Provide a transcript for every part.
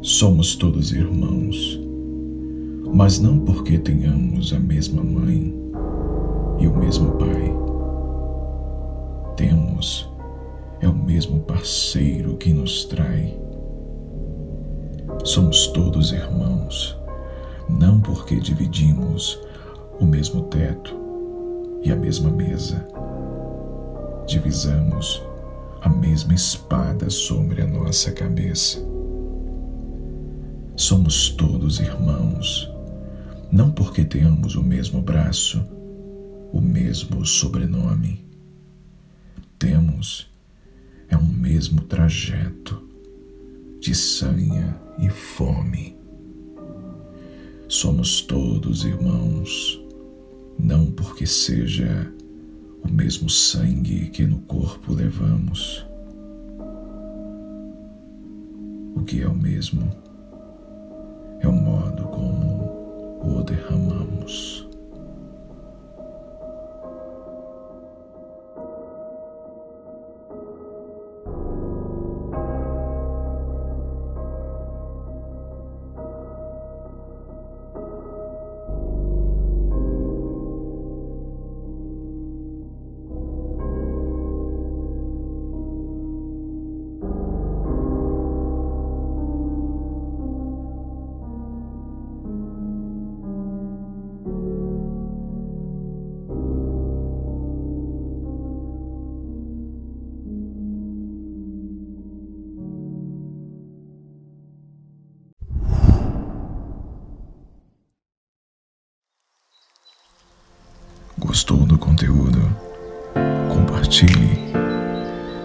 Somos todos irmãos, mas não porque tenhamos a mesma mãe e o mesmo pai. Temos é o mesmo parceiro que nos trai. Somos todos irmãos, não porque dividimos o mesmo teto e a mesma mesa. Divisamos a mesma espada sobre a nossa cabeça. Somos todos irmãos, não porque tenhamos o mesmo braço, o mesmo sobrenome. Temos é um mesmo trajeto de sanha e fome. Somos todos irmãos, não porque seja o mesmo sangue que no corpo levamos. O que é o mesmo derramamos. Gostou do conteúdo? Compartilhe,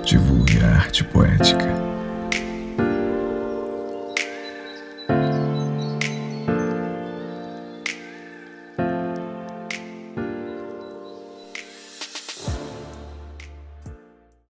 divulgue a arte poética.